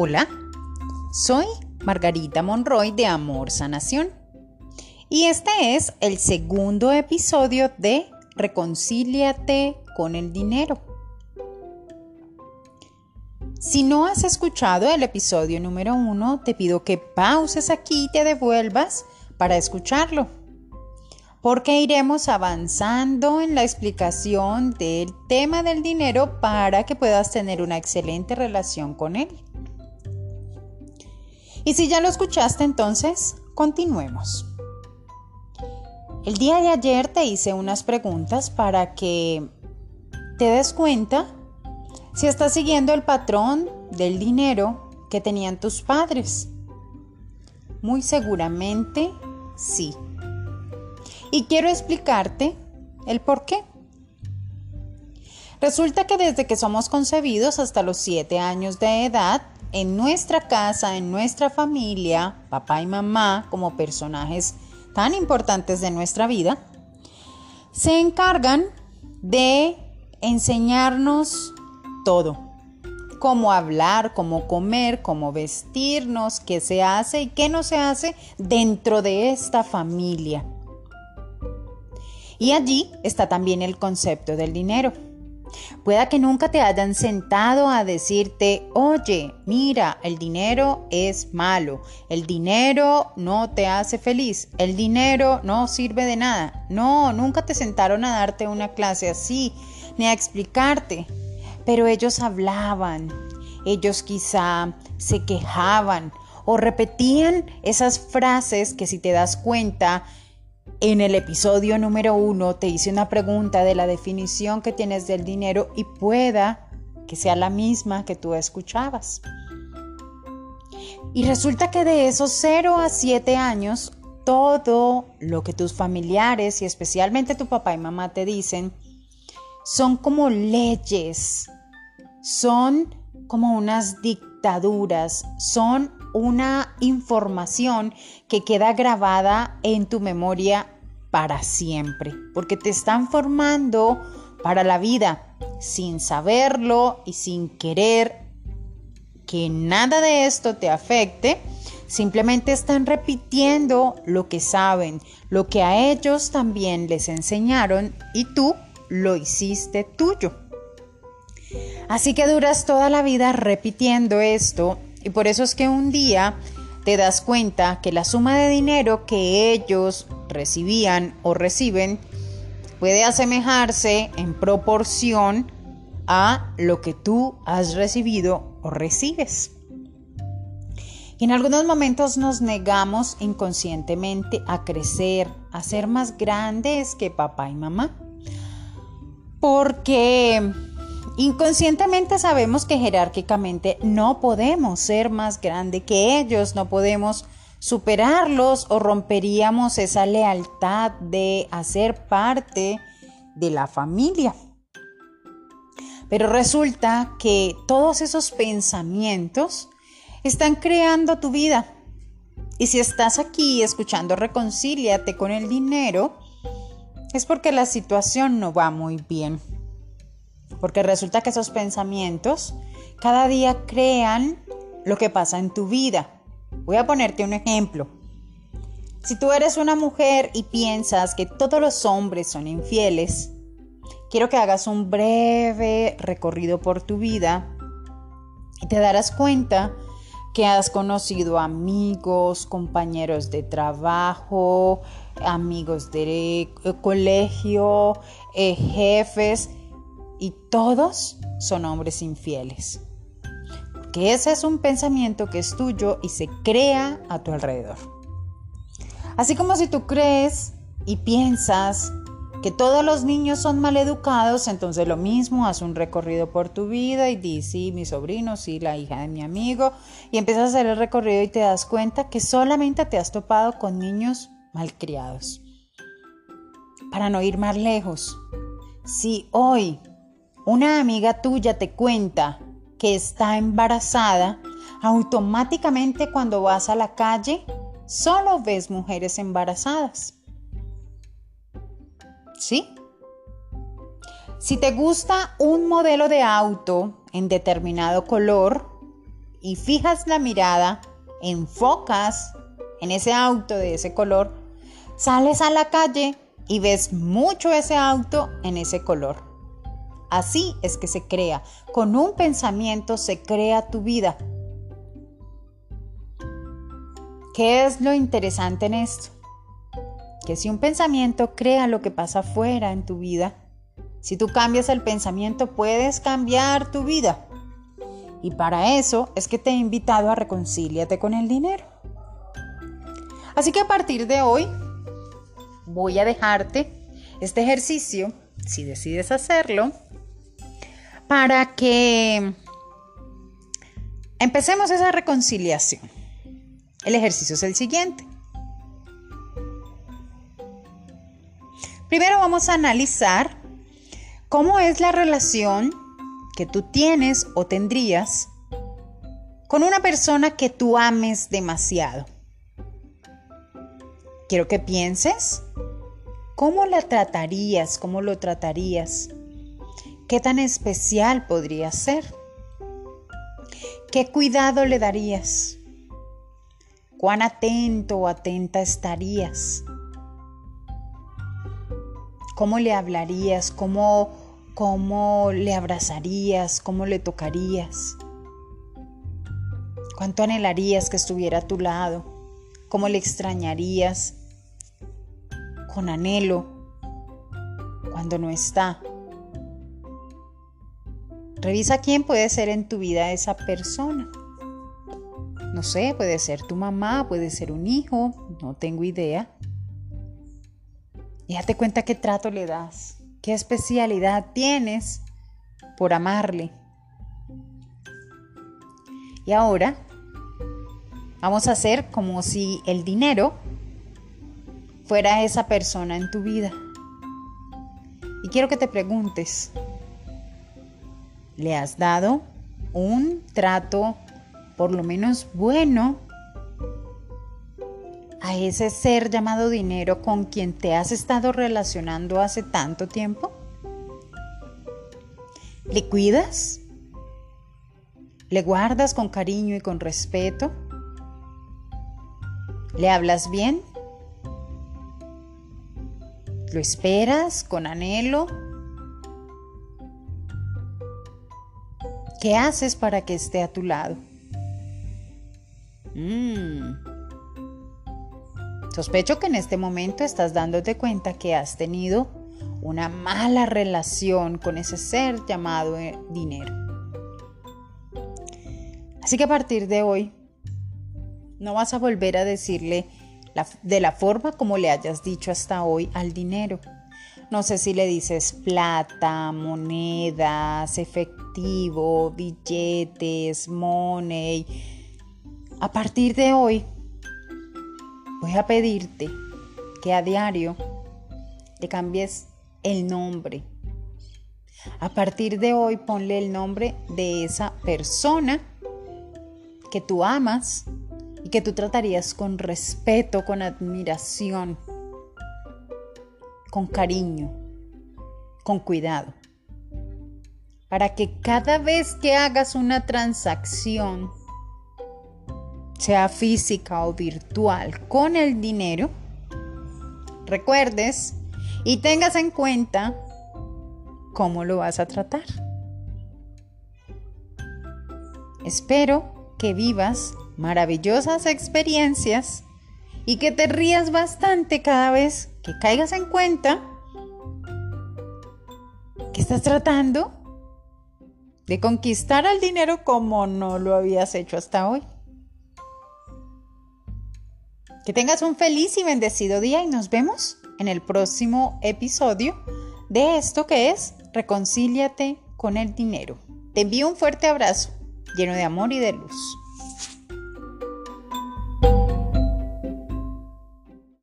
Hola, soy Margarita Monroy de Amor Sanación y este es el segundo episodio de Reconcíliate con el dinero. Si no has escuchado el episodio número uno, te pido que pauses aquí y te devuelvas para escucharlo porque iremos avanzando en la explicación del tema del dinero para que puedas tener una excelente relación con él. Y si ya lo escuchaste, entonces continuemos. El día de ayer te hice unas preguntas para que te des cuenta si estás siguiendo el patrón del dinero que tenían tus padres. Muy seguramente sí. Y quiero explicarte el por qué. Resulta que desde que somos concebidos hasta los 7 años de edad, en nuestra casa, en nuestra familia, papá y mamá como personajes tan importantes de nuestra vida, se encargan de enseñarnos todo. Cómo hablar, cómo comer, cómo vestirnos, qué se hace y qué no se hace dentro de esta familia. Y allí está también el concepto del dinero. Pueda que nunca te hayan sentado a decirte, oye, mira, el dinero es malo, el dinero no te hace feliz, el dinero no sirve de nada. No, nunca te sentaron a darte una clase así, ni a explicarte. Pero ellos hablaban, ellos quizá se quejaban o repetían esas frases que si te das cuenta en el episodio número uno te hice una pregunta de la definición que tienes del dinero y pueda que sea la misma que tú escuchabas. Y resulta que de esos 0 a 7 años, todo lo que tus familiares y especialmente tu papá y mamá te dicen son como leyes, son como unas dictaduras, son una información que queda grabada en tu memoria para siempre, porque te están formando para la vida sin saberlo y sin querer que nada de esto te afecte. Simplemente están repitiendo lo que saben, lo que a ellos también les enseñaron y tú lo hiciste tuyo. Así que duras toda la vida repitiendo esto y por eso es que un día te das cuenta que la suma de dinero que ellos recibían o reciben puede asemejarse en proporción a lo que tú has recibido o recibes. Y en algunos momentos nos negamos inconscientemente a crecer, a ser más grandes que papá y mamá. Porque Inconscientemente sabemos que jerárquicamente no podemos ser más grande que ellos, no podemos superarlos o romperíamos esa lealtad de hacer parte de la familia. Pero resulta que todos esos pensamientos están creando tu vida. Y si estás aquí escuchando reconcíliate con el dinero, es porque la situación no va muy bien. Porque resulta que esos pensamientos cada día crean lo que pasa en tu vida. Voy a ponerte un ejemplo. Si tú eres una mujer y piensas que todos los hombres son infieles, quiero que hagas un breve recorrido por tu vida y te darás cuenta que has conocido amigos, compañeros de trabajo, amigos de colegio, eh, jefes y todos son hombres infieles. Porque ese es un pensamiento que es tuyo y se crea a tu alrededor. Así como si tú crees y piensas que todos los niños son maleducados, entonces lo mismo, haz un recorrido por tu vida y di, sí, mi sobrino, sí, la hija de mi amigo, y empiezas a hacer el recorrido y te das cuenta que solamente te has topado con niños malcriados. Para no ir más lejos, si hoy una amiga tuya te cuenta que está embarazada, automáticamente cuando vas a la calle solo ves mujeres embarazadas. ¿Sí? Si te gusta un modelo de auto en determinado color y fijas la mirada, enfocas en ese auto de ese color, sales a la calle y ves mucho ese auto en ese color. Así es que se crea. Con un pensamiento se crea tu vida. ¿Qué es lo interesante en esto? Que si un pensamiento crea lo que pasa afuera en tu vida, si tú cambias el pensamiento puedes cambiar tu vida. Y para eso es que te he invitado a reconciliarte con el dinero. Así que a partir de hoy voy a dejarte este ejercicio, si decides hacerlo, para que empecemos esa reconciliación. El ejercicio es el siguiente. Primero vamos a analizar cómo es la relación que tú tienes o tendrías con una persona que tú ames demasiado. Quiero que pienses cómo la tratarías, cómo lo tratarías. ¿Qué tan especial podría ser? ¿Qué cuidado le darías? ¿Cuán atento o atenta estarías? ¿Cómo le hablarías? ¿Cómo, cómo le abrazarías? ¿Cómo le tocarías? ¿Cuánto anhelarías que estuviera a tu lado? ¿Cómo le extrañarías? Con anhelo cuando no está. Revisa quién puede ser en tu vida esa persona. No sé, puede ser tu mamá, puede ser un hijo, no tengo idea. Y date cuenta qué trato le das, qué especialidad tienes por amarle. Y ahora vamos a hacer como si el dinero fuera esa persona en tu vida. Y quiero que te preguntes, le has dado un trato por lo menos bueno a ese ser llamado dinero con quien te has estado relacionando hace tanto tiempo? ¿Le cuidas? ¿Le guardas con cariño y con respeto? ¿Le hablas bien? ¿Lo esperas con anhelo? ¿Qué haces para que esté a tu lado? Mm. Sospecho que en este momento estás dándote cuenta que has tenido una mala relación con ese ser llamado eh, dinero. Así que a partir de hoy no vas a volver a decirle de la forma como le hayas dicho hasta hoy al dinero. No sé si le dices plata, monedas, efectivo, billetes, money. A partir de hoy, voy a pedirte que a diario le cambies el nombre. A partir de hoy, ponle el nombre de esa persona que tú amas y que tú tratarías con respeto, con admiración con cariño, con cuidado, para que cada vez que hagas una transacción, sea física o virtual, con el dinero, recuerdes y tengas en cuenta cómo lo vas a tratar. Espero que vivas maravillosas experiencias y que te rías bastante cada vez que caigas en cuenta que estás tratando de conquistar al dinero como no lo habías hecho hasta hoy. Que tengas un feliz y bendecido día y nos vemos en el próximo episodio de esto que es Reconcíliate con el dinero. Te envío un fuerte abrazo lleno de amor y de luz.